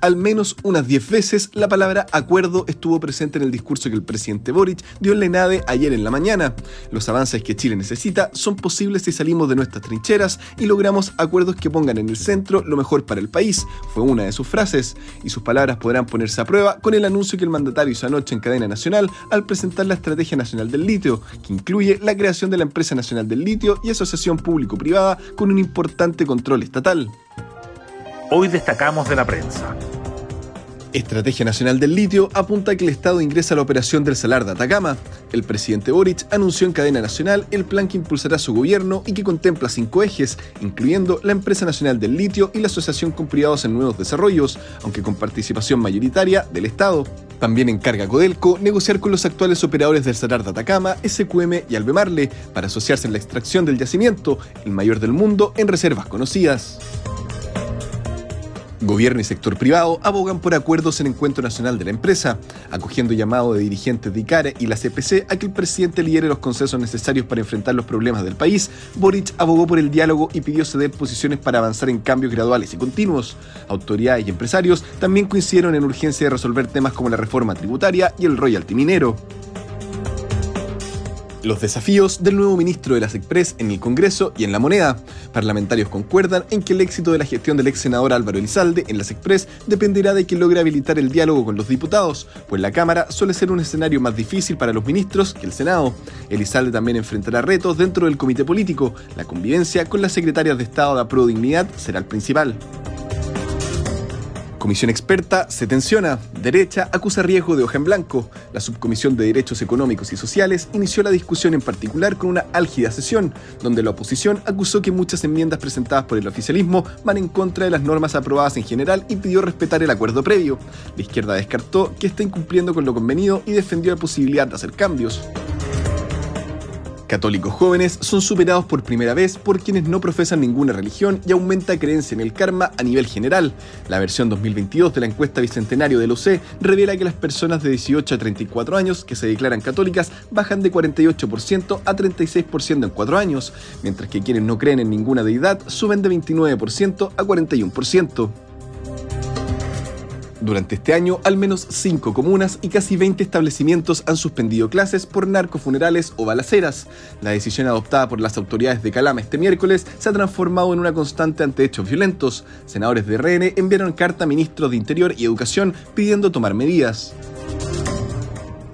Al menos unas 10 veces la palabra acuerdo estuvo presente en el discurso que el presidente Boric dio en la ENADE ayer en la mañana. Los avances que Chile necesita son posibles si salimos de nuestras trincheras y logramos acuerdos que pongan en el centro lo mejor para el país, fue una de sus frases, y sus palabras podrán ponerse a prueba con el anuncio que el mandatario hizo anoche en cadena nacional al presentar la Estrategia Nacional del Litio, que incluye la creación de la Empresa Nacional del Litio y asociación público-privada con un importante control estatal. Hoy destacamos de la prensa. Estrategia Nacional del Litio apunta a que el Estado ingresa a la operación del Salar de Atacama. El presidente Boric anunció en cadena nacional el plan que impulsará su gobierno y que contempla cinco ejes, incluyendo la Empresa Nacional del Litio y la asociación con privados en nuevos desarrollos, aunque con participación mayoritaria del Estado. También encarga a Codelco negociar con los actuales operadores del Salar de Atacama, SQM y Albemarle para asociarse en la extracción del yacimiento, el mayor del mundo en reservas conocidas. Gobierno y sector privado abogan por acuerdos en Encuentro Nacional de la empresa, acogiendo llamado de dirigentes de ICARE y la CPC a que el presidente lidere los consensos necesarios para enfrentar los problemas del país. Boric abogó por el diálogo y pidió ceder posiciones para avanzar en cambios graduales y continuos. Autoridades y empresarios también coincidieron en urgencia de resolver temas como la reforma tributaria y el royalty minero. Los desafíos del nuevo ministro de la SECPRES en el Congreso y en la moneda. Parlamentarios concuerdan en que el éxito de la gestión del ex senador Álvaro Elizalde en la SECPRES dependerá de que logre habilitar el diálogo con los diputados, pues la Cámara suele ser un escenario más difícil para los ministros que el Senado. Elizalde también enfrentará retos dentro del comité político. La convivencia con las secretarias de Estado de Apro Dignidad será el principal. Comisión experta se tensiona. Derecha acusa riesgo de hoja en blanco. La Subcomisión de Derechos Económicos y Sociales inició la discusión en particular con una álgida sesión, donde la oposición acusó que muchas enmiendas presentadas por el oficialismo van en contra de las normas aprobadas en general y pidió respetar el acuerdo previo. La izquierda descartó que está incumpliendo con lo convenido y defendió la posibilidad de hacer cambios. Católicos jóvenes son superados por primera vez por quienes no profesan ninguna religión y aumenta creencia en el karma a nivel general. La versión 2022 de la encuesta bicentenario del OC revela que las personas de 18 a 34 años que se declaran católicas bajan de 48% a 36% en 4 años, mientras que quienes no creen en ninguna deidad suben de 29% a 41%. Durante este año, al menos 5 comunas y casi 20 establecimientos han suspendido clases por narcofunerales o balaceras. La decisión adoptada por las autoridades de Calama este miércoles se ha transformado en una constante ante hechos violentos. Senadores de RN enviaron carta a ministros de Interior y Educación pidiendo tomar medidas.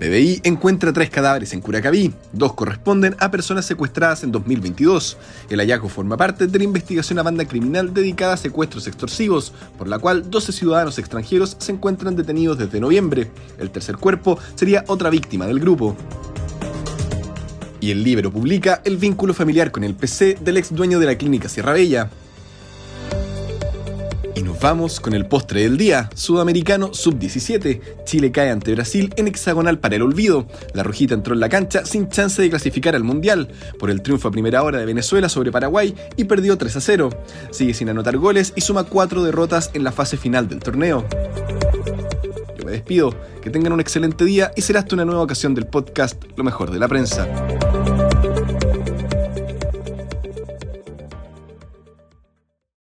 PBI encuentra tres cadáveres en Curacaví. Dos corresponden a personas secuestradas en 2022. El hallazgo forma parte de la investigación a banda criminal dedicada a secuestros extorsivos, por la cual 12 ciudadanos extranjeros se encuentran detenidos desde noviembre. El tercer cuerpo sería otra víctima del grupo. Y el libro publica el vínculo familiar con el PC del ex dueño de la clínica Sierra Bella. Y nos vamos con el postre del día, sudamericano sub-17. Chile cae ante Brasil en hexagonal para el olvido. La rojita entró en la cancha sin chance de clasificar al Mundial, por el triunfo a primera hora de Venezuela sobre Paraguay y perdió 3 a 0. Sigue sin anotar goles y suma 4 derrotas en la fase final del torneo. Yo me despido, que tengan un excelente día y será hasta una nueva ocasión del podcast Lo mejor de la prensa.